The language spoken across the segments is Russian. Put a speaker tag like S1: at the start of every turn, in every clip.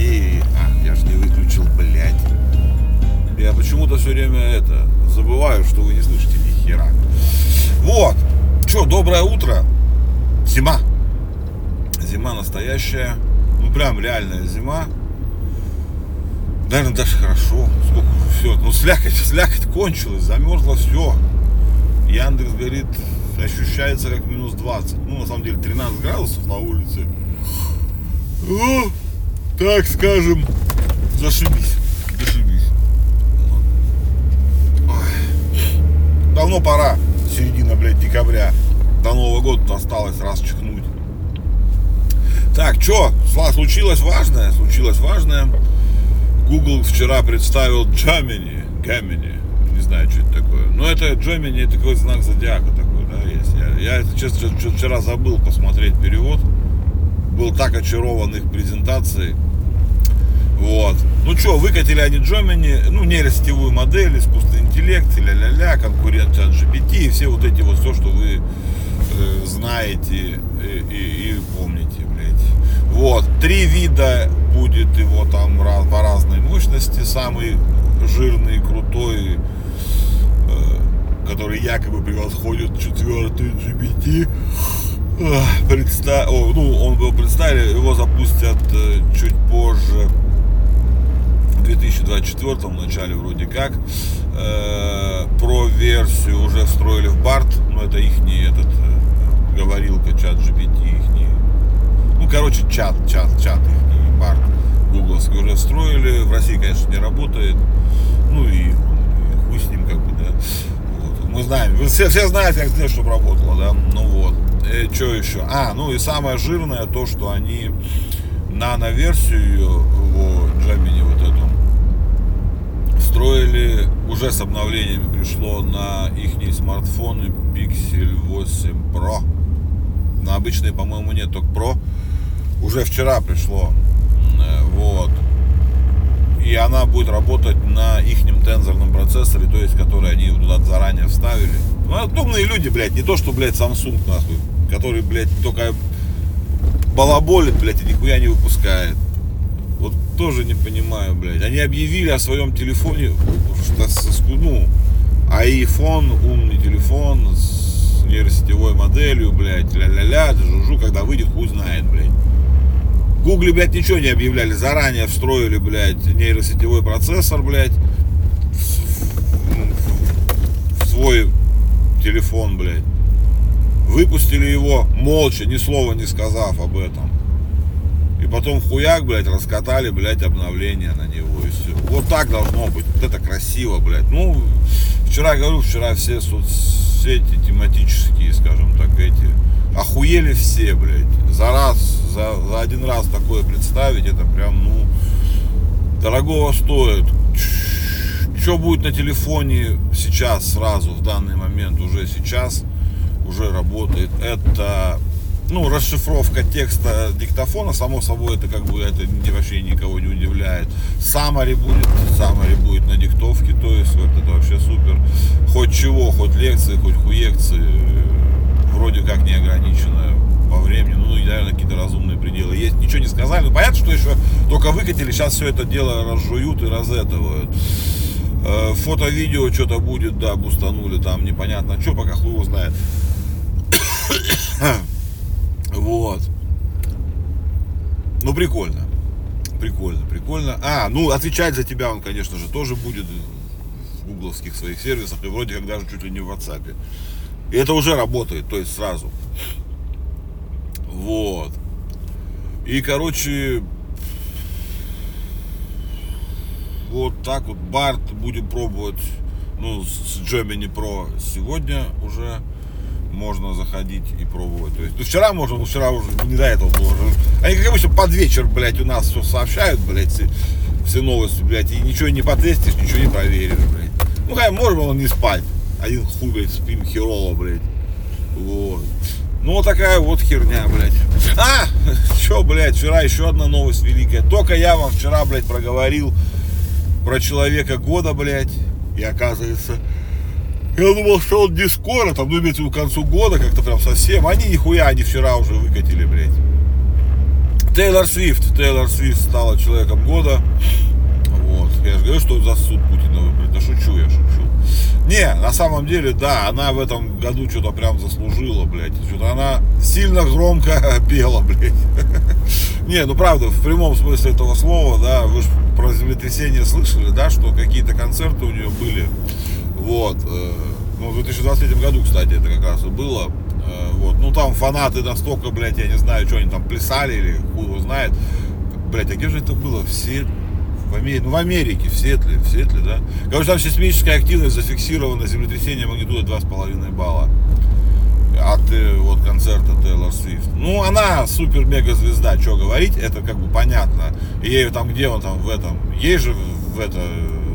S1: дорогие. А, я же не выключил, блядь. Я почему-то все время это забываю, что вы не слышите ни хера. Вот. Что, доброе утро. Зима. Зима настоящая. Ну прям реальная зима. Наверное, даже хорошо. Сколько все. Ну слякоть, слякоть кончилась, замерзло все. Яндекс говорит, ощущается как минус 20. Ну, на самом деле, 13 градусов на улице. Так скажем, зашибись. Зашибись. Давно пора. Середина, блядь, декабря. До Нового года осталось раз чихнуть. Так, что, случилось важное? Случилось важное. Google вчера представил Gemini, Gemini, не знаю, что это такое. Но это Gemini, это такой знак зодиака такой, да, есть. Я, я честно, вчера забыл посмотреть перевод. Был так очарован их презентацией. Вот. Ну что, выкатили они Gemini, ну, нейросетевую модель, искусственный интеллект, ля-ля-ля, конкурент от GPT, и все вот эти вот, все, что вы э, знаете и, и, и помните, блядь. Вот, три вида будет его там по разной мощности. Самый жирный, крутой, э, который якобы превосходит четвертый GPT. Предста... О, ну, он был представили, его запустят э, чуть позже, 2024 в начале вроде как. Э, про версию уже встроили в BART, но это их не этот говорилка, чат GPT, их не ну, короче, чат, чат, чат их, бар гугловский уже встроили. В России, конечно, не работает. Ну и, и хуй с ним, как бы, да. Вот. Мы знаем, все, все знают, как здесь, чтобы работало, да. Ну вот. Э, что еще? А, ну и самое жирное то, что они нано-версию его, Gemini вот эту, встроили, уже с обновлениями пришло на их смартфоны Pixel 8 Pro. На обычные, по-моему, нет, только Pro уже вчера пришло. Вот. И она будет работать на их тензорном процессоре, то есть, который они туда заранее вставили. Ну, это умные люди, блядь, не то, что, блядь, Samsung, нахуй, который, блядь, только балаболит, блядь, и нихуя не выпускает. Вот тоже не понимаю, блядь. Они объявили о своем телефоне, что, ну, iPhone, умный телефон с нейросетевой моделью, блядь, ля-ля-ля, жужу, когда выйдет, хуй знает, блядь. Гугле, блядь, ничего не объявляли. Заранее встроили, блядь, нейросетевой процессор, блядь, в свой телефон, блядь. Выпустили его молча, ни слова не сказав об этом. И потом хуяк, блядь, раскатали, блядь, обновление на него и все. Вот так должно быть. Вот это красиво, блядь. Ну, вчера, говорю, вчера все соцсети тематические, скажем так, эти, охуели все, блядь. За раз за, за один раз такое представить, это прям, ну, дорогого стоит. Что будет на телефоне сейчас, сразу, в данный момент, уже сейчас, уже работает, это, ну, расшифровка текста диктофона, само собой, это как бы, это вообще никого не удивляет. Самари будет, Самари будет на диктовке, то есть, вот это вообще супер. Хоть чего, хоть лекции, хоть хуекции, вроде как не ограничено по времени, ну наверное, какие-то разумные пределы есть. Ничего не сказали. Ну, понятно, что еще только выкатили, сейчас все это дело разжуют и разэтывают. Э, фото-видео что-то будет, да, бустанули там, непонятно что, пока хуй его знает. вот. Ну, прикольно. Прикольно, прикольно. А, ну, отвечать за тебя он, конечно же, тоже будет в гугловских своих сервисах, и вроде как даже чуть ли не в WhatsApp. И это уже работает, то есть сразу. Вот. И, короче, вот так вот Барт будем пробовать, ну, с Gemini Pro сегодня уже можно заходить и пробовать. То есть, ну, вчера можно, но вчера уже не до этого было. Они, как обычно, под вечер, блядь, у нас все сообщают, блядь, все, все новости, блядь, и ничего не потестишь, ничего не проверишь, блядь. Ну, хотя можно он не спать. Один хуй, блядь, спим херово, блядь. Вот. Ну, вот такая вот херня, блядь. А, что, блядь, вчера еще одна новость великая. Только я вам вчера, блядь, проговорил про человека года, блядь. И оказывается, я думал, что он не скоро, там, ну, имеется в виду к концу года, как-то прям совсем. Они нихуя, они вчера уже выкатили, блядь. Тейлор Свифт. Тейлор Свифт стала человеком года. Вот. Я же говорю, что за суд Путина выбрать. Да шучу я, шучу. Не, на самом деле, да, она в этом году что-то прям заслужила, блядь. Что-то она сильно громко пела, блядь. Не, ну правда, в прямом смысле этого слова, да, вы же про землетрясение слышали, да, что какие-то концерты у нее были. Вот. Э, ну, в 2023 году, кстати, это как раз и было. Э, вот. Ну, там фанаты настолько, блядь, я не знаю, что они там плясали или хуй его знает. Блядь, а где же это было? Все в Америке, ну в Америке, в Сетле, в Сетле, да. Короче, там сейсмическая активность зафиксирована, землетрясение магнитудой 2,5 балла от э, вот концерта Тейлор Свифт. Ну, она супер-мега звезда, что говорить, это как бы понятно. Ей там, где он там в этом, ей же в это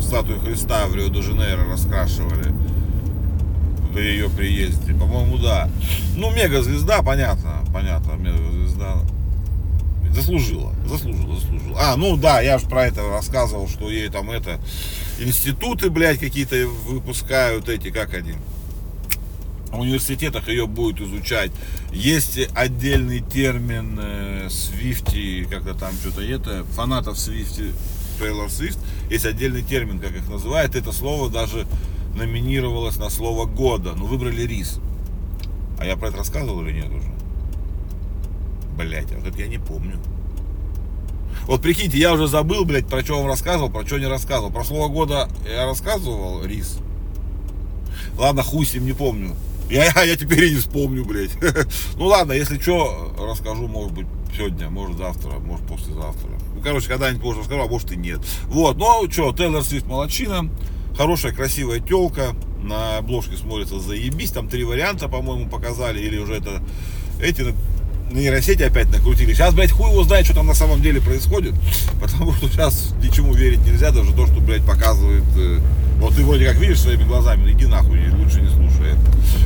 S1: статую Христа в Рио-де-Жанейро раскрашивали при ее приезде. По-моему, да. Ну, мега звезда, понятно, понятно, мега звезда. Заслужила, заслужила, заслужила. А, ну да, я же про это рассказывал, что ей там это институты, блядь, какие-то выпускают эти, как они, в университетах ее будут изучать. Есть отдельный термин э, Свифти, как-то там что-то это, фанатов Свифти, Тейлор Свифт, есть отдельный термин, как их называют. Это слово даже номинировалось на слово года. Ну, выбрали рис. А я про это рассказывал или нет уже? Блять, а вот это я не помню. Вот прикиньте, я уже забыл, блядь, про что вам рассказывал, про что не рассказывал. Про слово года я рассказывал, рис. Ладно, хуй с ним, не помню. Я, я теперь и не вспомню, блядь. Ну ладно, если что, расскажу, может быть, сегодня, может завтра, может послезавтра. Ну, короче, когда-нибудь позже расскажу, а может и нет. Вот, ну что, Тейлор Свифт молодчина. Хорошая, красивая телка. На обложке смотрится заебись. Там три варианта, по-моему, показали. Или уже это эти нейросети опять накрутили. Сейчас, блядь, хуй его знает, что там на самом деле происходит. Потому что сейчас ничему верить нельзя, даже то, что, блядь, показывает. Э, вот ты вроде как видишь своими глазами, иди нахуй, лучше не слушай.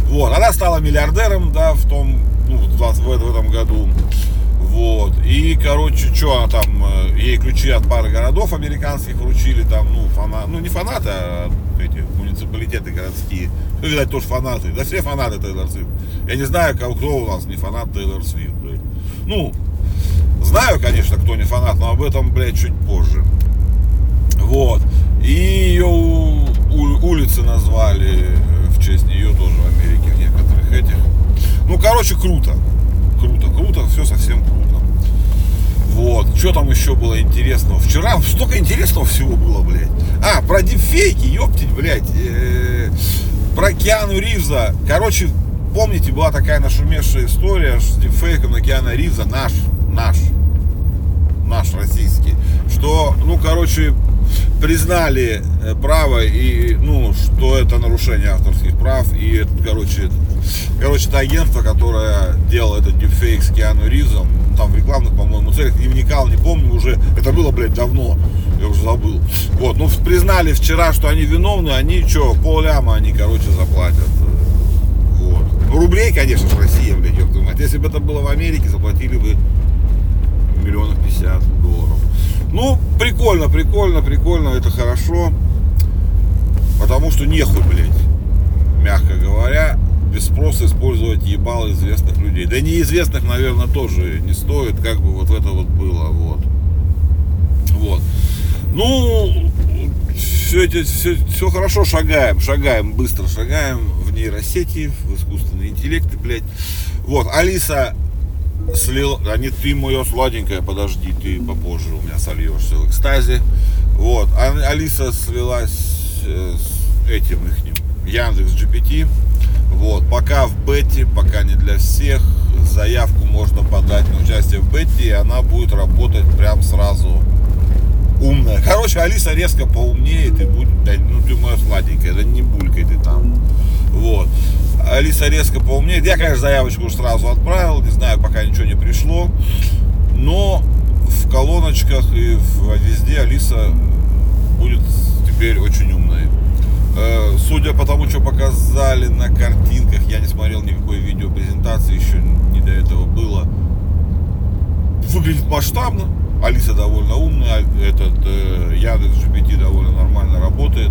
S1: Вот, она стала миллиардером, да, в том, ну, в, в, в этом году. Вот. И, короче, что она там, э, ей ключи от пары городов американских вручили, там, ну, фанаты, ну, не фанаты, а эти муниципалитеты городские. Ну, видать, тоже фанаты. Да все фанаты Тейлор Свифт. Я не знаю, кто у нас не фанат Тейлор Свифт, блядь. Ну, знаю, конечно, кто не фанат, но об этом, блядь, чуть позже. Вот. И ее улицы назвали в честь нее тоже в Америке, в некоторых этих. Ну, короче, круто. Круто, круто, все совсем круто. Вот, что там еще было интересного? Вчера столько интересного всего было, блядь. А, про дипфейки, ёптить, блядь. Э, про Киану Ривза. Короче, помните, была такая нашумевшая история с дипфейком на Киана Ривза, наш, наш, наш российский, что, ну, короче, признали э, право и, ну, что это нарушение авторских прав, и, короче, короче, это агентство, которое делало этот дипфейк с Киану Ривзом, там в рекламных, по-моему, целях, не вникал, не помню уже, это было, блядь, давно, я уже забыл. Вот, ну, признали вчера, что они виновны, они что, полляма они, короче, заплатят. Вот. Ну, рублей, конечно, в России, блядь, ёб мать. Если бы это было в Америке, заплатили бы миллионов пятьдесят долларов. Ну, прикольно, прикольно, прикольно, это хорошо. Потому что нехуй, блядь, мягко говоря, без спроса использовать ебал известных людей. Да неизвестных, наверное, тоже не стоит, как бы вот это вот было, вот. Вот. Ну, все, эти, все, все хорошо, шагаем, шагаем, быстро шагаем в нейросети, в искусственный интеллект, блядь. Вот, Алиса слил, а не ты моя сладенькая, подожди, ты попозже у меня сольешься в экстазе. Вот, а Алиса слилась э, с этим их Яндекс GPT. Вот, пока в бете, пока не для всех, заявку можно подать на участие в бете, и она будет работать прям сразу умная. Короче, Алиса резко поумнеет и будет, ну ты моя сладенькая, да не булькай ты там. Вот. Алиса резко поумнеет. Я, конечно, заявочку уже сразу отправил, не знаю, пока ничего не пришло. Но в колоночках и везде Алиса будет теперь очень умной. Э, судя по тому, что показали на картинках, я не смотрел никакой видеопрезентации, еще не до этого было. Выглядит масштабно. Алиса довольно умная, этот э, Яндекс GPT довольно нормально работает.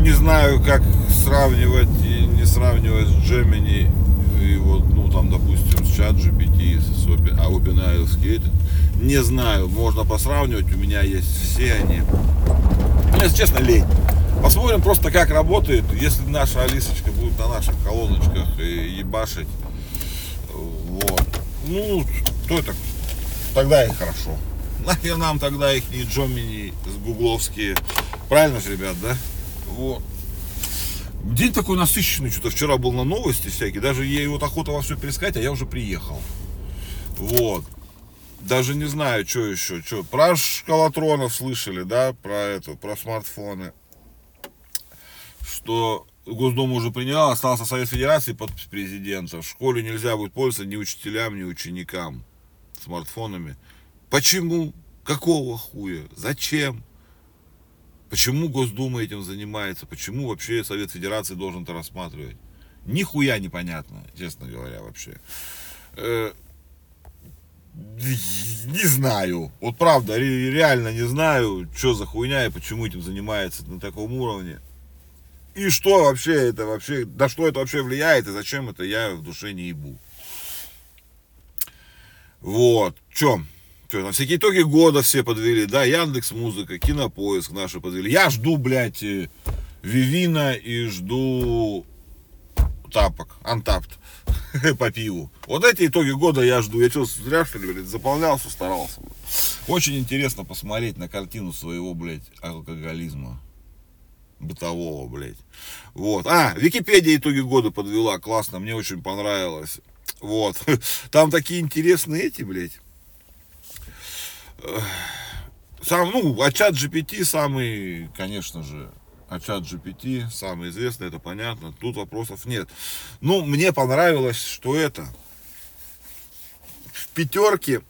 S1: не знаю, как сравнивать и не сравнивать с Gemini и вот, ну, там, допустим, с чат GPT, с Open, а OpenAI Skate. Не знаю, можно посравнивать, у меня есть все они. Ну, если честно, лень. Посмотрим просто, как работает. Если наша Алисочка будет на наших колоночках и ебашить, вот. Ну, то это тогда и хорошо. Нахер нам тогда их не Джомини с гугловские. Правильно же, ребят, да? Вот. День такой насыщенный, что-то вчера был на новости всякие, даже ей вот охота во все перескать, а я уже приехал. Вот. Даже не знаю, что еще, что. Про шкалатронов слышали, да, про эту, про смартфоны. Что Госдума уже приняла, остался Совет Федерации под президента. В школе нельзя будет пользоваться ни учителям, ни ученикам смартфонами. Почему? Какого хуя? Зачем? Почему Госдума этим занимается? Почему вообще Совет Федерации должен это рассматривать? Нихуя непонятно, честно говоря, вообще. Э, не знаю. Вот правда, реально не знаю, что за хуйня и почему этим занимается на таком уровне. И что вообще это вообще, да что это вообще влияет и зачем это, я в душе не ебу. Вот, что? Что, на всякие итоги года все подвели, да, Яндекс Музыка, Кинопоиск наши подвели. Я жду, блядь, э, Вивина и жду тапок, антапт по пиву. Вот эти итоги года я жду. Я что, зря что ли, блядь, заполнялся, старался. Очень интересно посмотреть на картину своего, блядь, алкоголизма. Бытового, блядь. Вот. А, Википедия итоги года подвела. Классно, мне очень понравилось. Вот. Там такие интересные эти, блядь сам, ну, а чат GPT самый, конечно же, а чат GPT самый известный, это понятно, тут вопросов нет. Ну, мне понравилось, что это в пятерке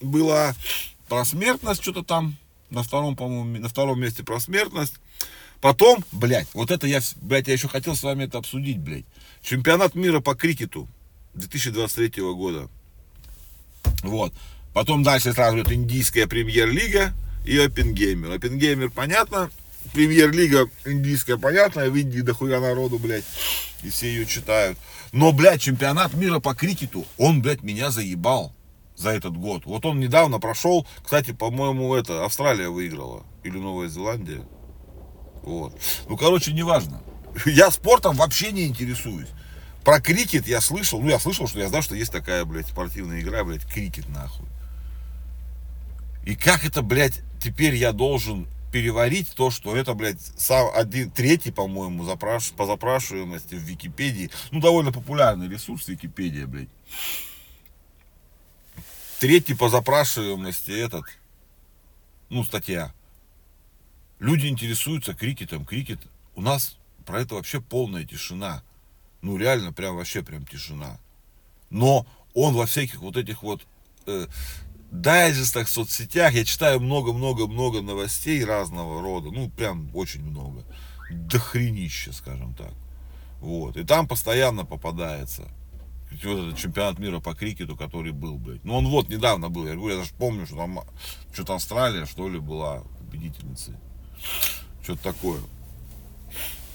S1: была просмертность, что-то там, на втором, по-моему, на втором месте просмертность. Потом, блядь, вот это я, блядь, я еще хотел с вами это обсудить, блядь. Чемпионат мира по крикету 2023 года. Вот. Потом дальше сразу идет индийская премьер-лига и Опенгеймер. Опенгеймер понятно, премьер-лига индийская понятно, в Индии дохуя народу, блядь, и все ее читают. Но, блядь, чемпионат мира по крикету, он, блядь, меня заебал за этот год. Вот он недавно прошел, кстати, по-моему, это Австралия выиграла или Новая Зеландия. Вот. Ну, короче, неважно. Я спортом вообще не интересуюсь. Про крикет я слышал, ну я слышал, что я знал, что есть такая, блядь, спортивная игра, блядь, крикет нахуй. И как это, блядь, теперь я должен переварить то, что это, блядь, сам один, третий, по-моему, запраш, по запрашиваемости в Википедии. Ну, довольно популярный ресурс Википедия, блядь. Третий по запрашиваемости этот, ну, статья. Люди интересуются крикетом. Крикет, у нас про это вообще полная тишина. Ну, реально, прям вообще прям тишина. Но он во всяких вот этих вот э, дайджестах, соцсетях я читаю много-много-много новостей разного рода, ну прям очень много, дохренище, скажем так. Вот, и там постоянно попадается вот этот чемпионат мира по крикету, который был, блядь. Ну он вот недавно был, я говорю, я даже помню, что там что-то Австралия, что ли, была победительницей. Что-то такое.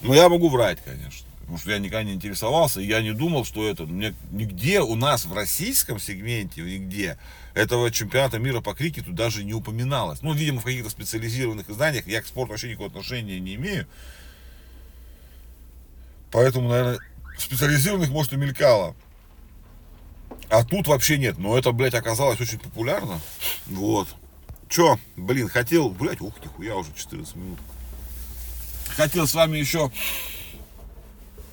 S1: Но я могу врать, конечно. Потому что я никогда не интересовался, и я не думал, что это. Мне нигде у нас в российском сегменте, нигде этого чемпионата мира по крикету даже не упоминалось. Ну, видимо, в каких-то специализированных изданиях. Я к спорту вообще никакого отношения не имею. Поэтому, наверное, специализированных, может, и мелькало. А тут вообще нет. Но это, блядь, оказалось очень популярно. Вот. Чё, блин, хотел, блядь, ух, нихуя, уже 14 минут. Хотел с вами еще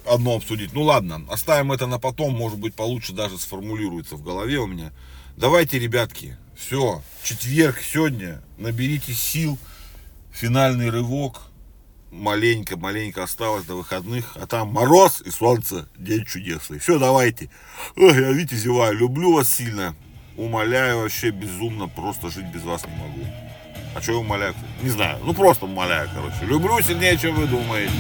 S1: одно обсудить. Ну ладно, оставим это на потом, может быть, получше даже сформулируется в голове у меня. Давайте, ребятки, все, четверг сегодня, наберите сил, финальный рывок, маленько, маленько осталось до выходных, а там мороз и солнце, день чудесный. Все, давайте. Ой, я, видите, зеваю, люблю вас сильно, умоляю вообще безумно, просто жить без вас не могу. А что я умоляю? Не знаю, ну просто умоляю, короче. Люблю сильнее, чем вы думаете.